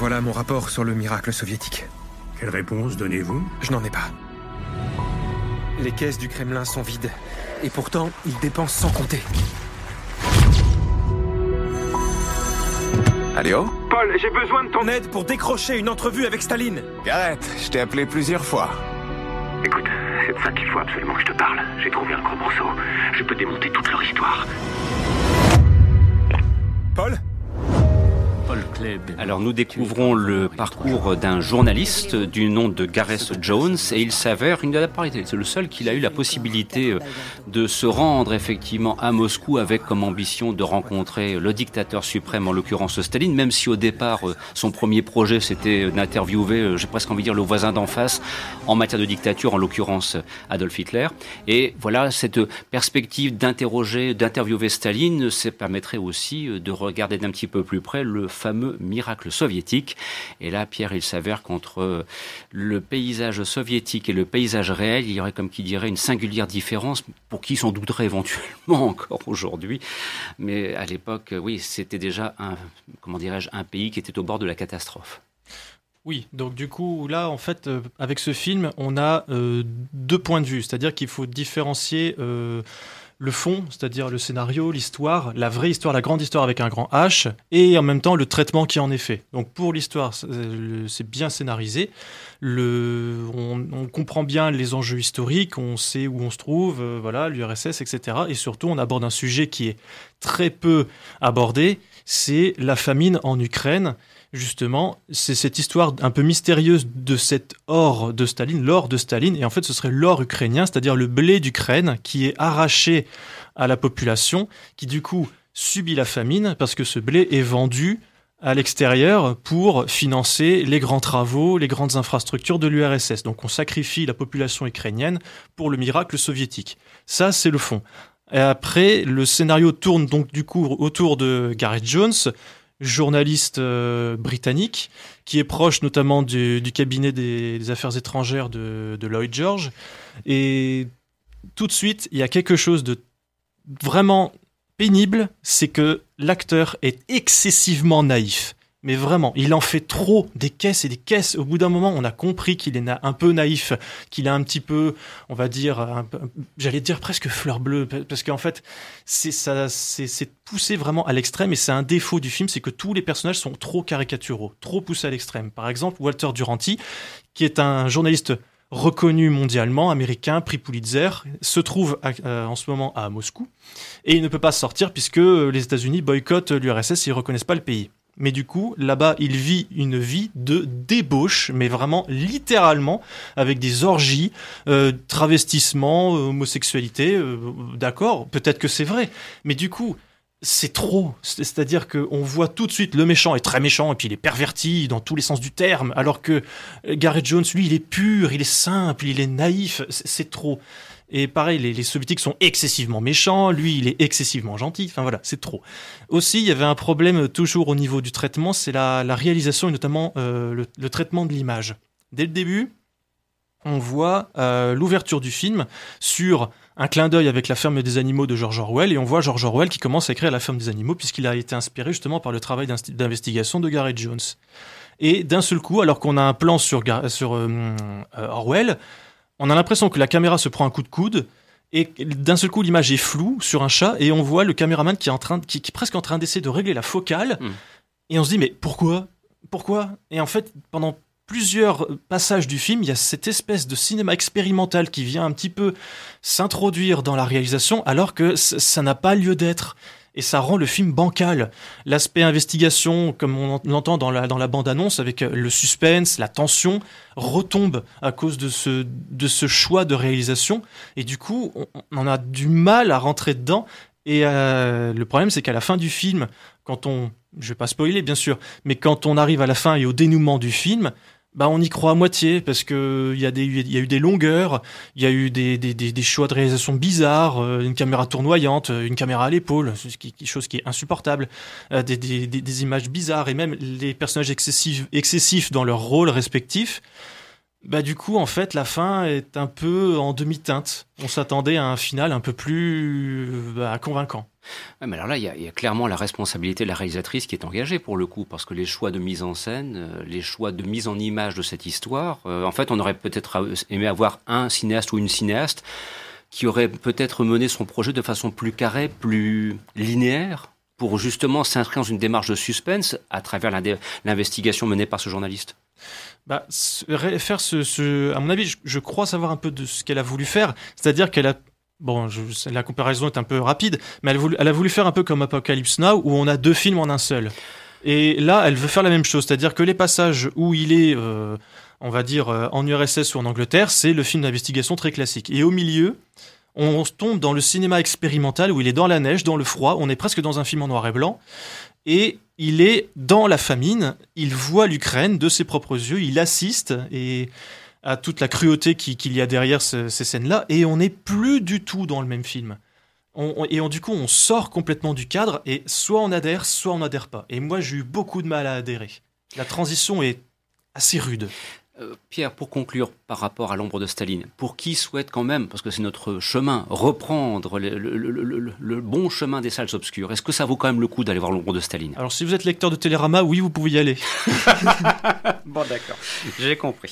voilà mon rapport sur le miracle soviétique. Quelle réponse donnez-vous? Je n'en ai pas. Les caisses du Kremlin sont vides. Et pourtant, ils dépensent sans compter. Allô Paul, j'ai besoin de ton aide pour décrocher une entrevue avec Staline. Gareth, je t'ai appelé plusieurs fois. Écoute, c'est de ça qu'il faut absolument que je te parle. J'ai trouvé un gros morceau. Je peux démonter toute leur histoire. Paul? Alors nous découvrons le parcours d'un journaliste du nom de Gareth Jones et il s'avère une adaptarité. C'est le seul qui a eu la possibilité euh, de se rendre effectivement à Moscou avec comme ambition de rencontrer le dictateur suprême, en l'occurrence Staline, même si au départ euh, son premier projet c'était d'interviewer, euh, j'ai presque envie de dire, le voisin d'en face en matière de dictature, en l'occurrence Adolf Hitler. Et voilà, cette perspective d'interroger, d'interviewer Staline, ça permettrait aussi de regarder d'un petit peu plus près le fameux miracle soviétique. Et là, Pierre, il s'avère qu'entre le paysage soviétique et le paysage réel, il y aurait, comme qui dirait, une singulière différence pour qui s'en douterait éventuellement encore aujourd'hui. Mais à l'époque, oui, c'était déjà un, comment dirais-je, un pays qui était au bord de la catastrophe. Oui, donc du coup, là, en fait, euh, avec ce film, on a euh, deux points de vue. C'est-à-dire qu'il faut différencier euh, le fond, c'est-à-dire le scénario, l'histoire, la vraie histoire, la grande histoire avec un grand H, et en même temps le traitement qui en est fait. Donc pour l'histoire, c'est euh, bien scénarisé. On comprend bien les enjeux historiques, on sait où on se trouve, euh, voilà, l'URSS, etc. Et surtout, on aborde un sujet qui est très peu abordé, c'est la famine en Ukraine justement, c'est cette histoire un peu mystérieuse de cet or de Staline, l'or de Staline, et en fait ce serait l'or ukrainien, c'est-à-dire le blé d'Ukraine qui est arraché à la population, qui du coup subit la famine parce que ce blé est vendu à l'extérieur pour financer les grands travaux, les grandes infrastructures de l'URSS. Donc on sacrifie la population ukrainienne pour le miracle soviétique. Ça, c'est le fond. Et après, le scénario tourne donc du coup autour de Gareth Jones, journaliste euh, britannique, qui est proche notamment du, cabinet des, affaires étrangères de Lloyd George. Et tout de suite, il y a quelque chose de vraiment pénible, c'est que l'acteur est excessivement naïf. Mais vraiment, il en fait trop, des caisses et des caisses. Au bout d'un moment, on a compris qu'il est un peu naïf, qu'il est un petit peu, on va dire, j'allais dire presque fleur bleue, pa- parce qu'en fait, c'est poussé vraiment à l'extrême, et c'est un défaut du film, c'est que tous les personnages sont trop caricaturaux, trop poussés à l'extrême. Par exemple, Walter Duranty, qui est un journaliste reconnu mondialement, américain, prix Pulitzer, se trouve euh, en ce moment à Moscou, et il ne peut pas sortir puisque les États-Unis boycottent l'URSS et ne reconnaissent pas le pays. Mais du coup, là-bas, il vit une vie de débauche, mais vraiment littéralement, avec des orgies, euh, travestissement, euh, homosexualité. euh, D'accord, peut-être que c'est vrai, mais du coup, c'est trop. C'est- C'est-à-dire qu'on voit tout de suite le méchant est très méchant et puis il est perverti dans tous les sens du terme, alors que euh, Gareth Jones, lui, il est pur, il est simple, il est naïf. C'est trop. Et pareil, les, les soviétiques sont excessivement méchants, lui il est excessivement gentil, enfin voilà, c'est trop. Aussi, il y avait un problème toujours au niveau du traitement, c'est la, réalisation et notamment euh, le, traitement de l'image. Dès le début, on voit euh, l'ouverture du film sur un clin d'œil avec la ferme des animaux de George Orwell, et on voit George Orwell qui commence à écrire la ferme des animaux, puisqu'il a été inspiré justement par le travail d'investigation de Gareth Jones. Et d'un seul coup, alors qu'on a un plan sur, euh, Orwell, on a l'impression que la caméra se prend un coup de coude, et d'un seul coup, l'image est floue sur un chat, et on voit le caméraman qui est, en train, qui, qui est presque en train d'essayer de régler la focale, Mm. et on se dit, mais pourquoi? Pourquoi? Et en fait, pendant plusieurs passages du film, il y a cette espèce de cinéma expérimental qui vient un petit peu s'introduire dans la réalisation, alors que ça n'a pas lieu d'être. Et ça rend le film bancal. L'aspect investigation, comme on en- l'entend dans la, dans la bande-annonce, avec euh, le suspense, la tension, retombe à cause de ce, de ce choix de réalisation. Et du coup, on, on a du mal à rentrer dedans. Et euh, le problème, c'est qu'à la fin du film, quand on... Je vais pas spoiler, bien sûr, mais quand on arrive à la fin et au dénouement du film, bah on y croit à moitié parce que il y a y a eu des longueurs, il y a eu des, choix de réalisation bizarres, euh, une caméra tournoyante, euh, une caméra à l'épaule, chose qui est insupportable, euh, des images bizarres et même les personnages excessifs excessifs dans leurs rôles respectifs. Bah du coup, en fait, la fin est un peu en demi-teinte. On s'attendait à un final un peu plus bah, convaincant. mais alors là, il y, a, clairement la responsabilité de la réalisatrice qui est engagée pour le coup, parce que les choix de mise en scène, euh, les choix de mise en image de cette histoire, euh, en fait, on aurait peut-être aimé avoir un cinéaste ou une cinéaste qui aurait peut-être mené son projet de façon plus carrée, plus linéaire, pour justement s'inscrire dans une démarche de suspense à travers l'investigation menée par ce journaliste bah, faire ce, à mon avis, je, crois savoir un peu de ce qu'elle a voulu faire. C'est-à-dire qu'elle a Bon, la comparaison est un peu rapide, mais elle, elle, a voulu faire un peu comme Apocalypse Now, où on a deux films en un seul. Et là, elle veut faire la même chose, c'est-à-dire que les passages où il est, euh, on va dire, euh, en URSS ou en Angleterre, c'est le film d'investigation très classique. Et au milieu, on tombe dans le cinéma expérimental où il est dans la neige, dans le froid, on est presque dans un film en noir et blanc. Et il est dans la famine, il voit l'Ukraine de ses propres yeux, il assiste et à toute la cruauté qu'il y a derrière ces scènes-là, et on n'est plus du tout dans le même film. et du coup, on sort complètement du cadre, et soit on adhère, soit on n'adhère pas. Et moi, j'ai eu beaucoup de mal à adhérer. La transition est assez rude. Euh, Pierre, pour conclure par rapport à l'ombre de Staline, pour qui souhaite quand même, parce que c'est notre chemin, reprendre le, bon chemin des salles obscures, est-ce que ça vaut quand même le coup d'aller voir l'ombre de Staline? Alors si vous êtes lecteur de Télérama, oui, vous pouvez y aller. bon d'accord, j'ai compris.